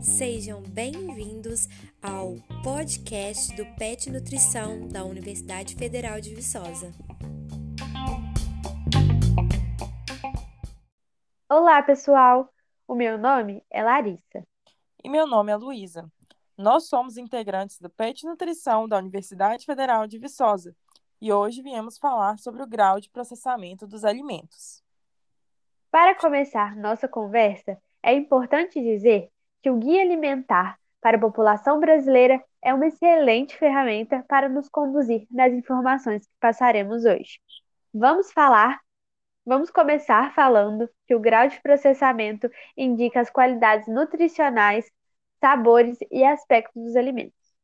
Sejam bem-vindos ao podcast do PET Nutrição da Universidade Federal de Viçosa. Olá, pessoal! O meu nome é Larissa. E meu nome é Luísa. Nós somos integrantes do PET Nutrição da Universidade Federal de Viçosa e hoje viemos falar sobre o grau de processamento dos alimentos. Para começar nossa conversa, é importante dizer que o Guia Alimentar para a População Brasileira é uma excelente ferramenta para nos conduzir nas informações que passaremos hoje. Vamos falar Vamos começar falando que o grau de processamento indica as qualidades nutricionais sabores e aspectos dos alimentos.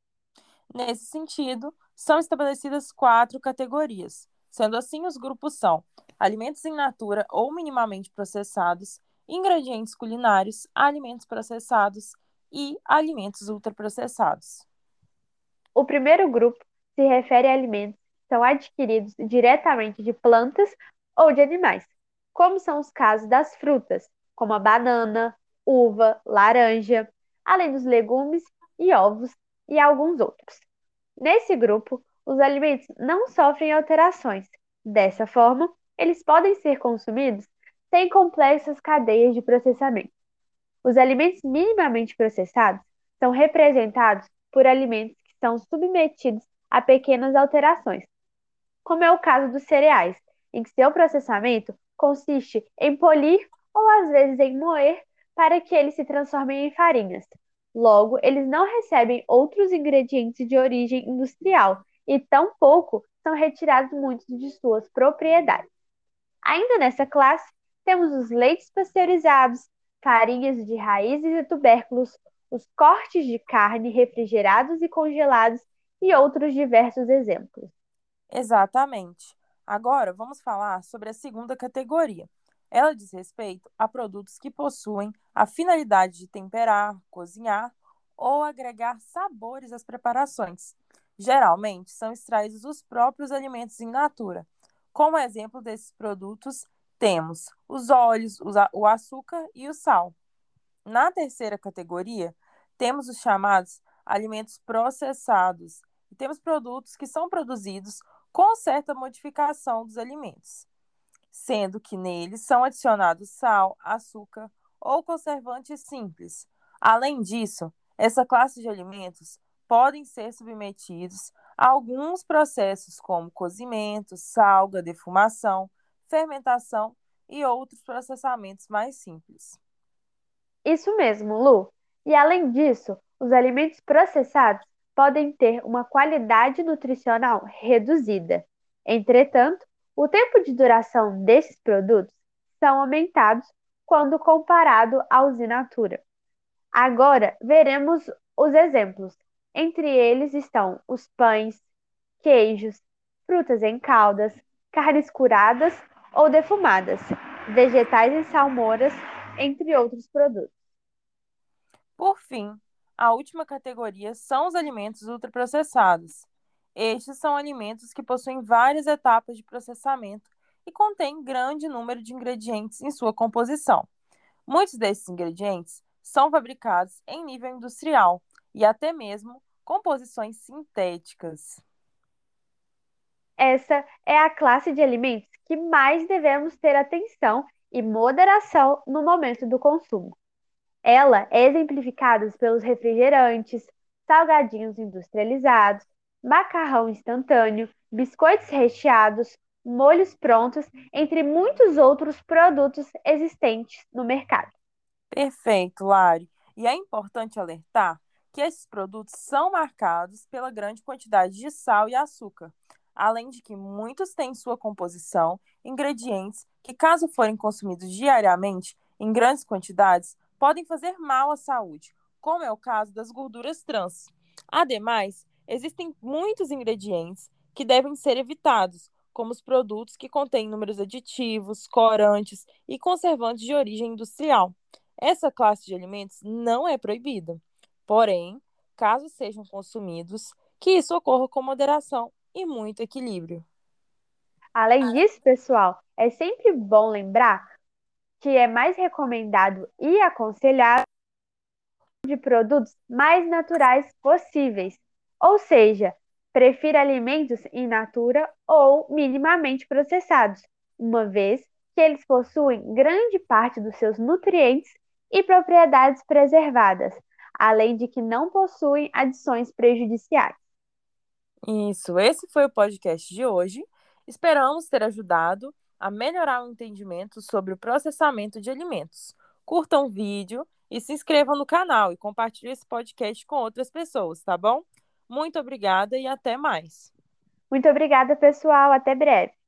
Nesse sentido, são estabelecidas quatro categorias. Sendo assim, os grupos são alimentos in natura ou minimamente processados, ingredientes culinários, alimentos processados e alimentos ultraprocessados. O primeiro grupo se refere a alimentos que são adquiridos diretamente de plantas ou de animais, como são os casos das frutas, como a banana, uva, laranja, além dos legumes e ovos e alguns outros. Nesse grupo, os alimentos não sofrem alterações. Dessa forma, eles podem ser consumidos sem complexas cadeias de processamento. Os alimentos minimamente processados são representados por alimentos que são submetidos a pequenas alterações, como é o caso dos cereais, em que seu processamento consiste em polir ou às vezes em moer para que eles se transformem em farinhas. Logo, eles não recebem outros ingredientes de origem industrial e tampouco são retirados muitos de suas propriedades. Ainda nessa classe, temos os leites pasteurizados, farinhas de raízes e tubérculos, os cortes de carne refrigerados e congelados e outros diversos exemplos. Exatamente. Agora vamos falar sobre a segunda categoria, ela diz respeito a produtos que possuem a finalidade de temperar, cozinhar ou agregar sabores às preparações. Geralmente são extraídos dos próprios alimentos em natura. Como exemplo desses produtos, temos os óleos, o açúcar e o sal. Na terceira categoria, temos os chamados alimentos processados. E temos produtos que são produzidos com certa modificação dos alimentos sendo que neles são adicionados sal, açúcar ou conservantes simples. Além disso, essa classe de alimentos podem ser submetidos a alguns processos como cozimento, salga, defumação, fermentação e outros processamentos mais simples. Isso mesmo, Lu. E além disso, os alimentos processados podem ter uma qualidade nutricional reduzida. Entretanto, o tempo de duração desses produtos são aumentados quando comparado aos in natura. Agora veremos os exemplos. Entre eles estão os pães, queijos, frutas em caldas, carnes curadas ou defumadas, vegetais em salmouras, entre outros produtos. Por fim, a última categoria são os alimentos ultraprocessados, estes são alimentos que possuem várias etapas de processamento e contêm grande número de ingredientes em sua composição. Muitos desses ingredientes são fabricados em nível industrial e até mesmo composições sintéticas. Essa é a classe de alimentos que mais devemos ter atenção e moderação no momento do consumo. Ela é exemplificada pelos refrigerantes, salgadinhos industrializados, macarrão instantâneo, biscoitos recheados, molhos prontos, entre muitos outros produtos existentes no mercado. Perfeito, Lari. E é importante alertar que esses produtos são marcados pela grande quantidade de sal e açúcar, além de que muitos têm em sua composição ingredientes que, caso forem consumidos diariamente em grandes quantidades, podem fazer mal à saúde, como é o caso das gorduras trans. Ademais, Existem muitos ingredientes que devem ser evitados, como os produtos que contêm números aditivos, corantes e conservantes de origem industrial. Essa classe de alimentos não é proibida. Porém, caso sejam consumidos, que isso ocorra com moderação e muito equilíbrio. Além disso, pessoal, é sempre bom lembrar que é mais recomendado e aconselhado de produtos mais naturais possíveis, ou seja, prefira alimentos in natura ou minimamente processados, uma vez que eles possuem grande parte dos seus nutrientes e propriedades preservadas, além de que não possuem adições prejudiciais. Isso, esse foi o podcast de hoje. Esperamos ter ajudado a melhorar o entendimento sobre o processamento de alimentos. Curtam o vídeo e se inscrevam no canal e compartilhem esse podcast com outras pessoas, tá bom? Muito obrigada e até mais. Muito obrigada, pessoal. Até breve.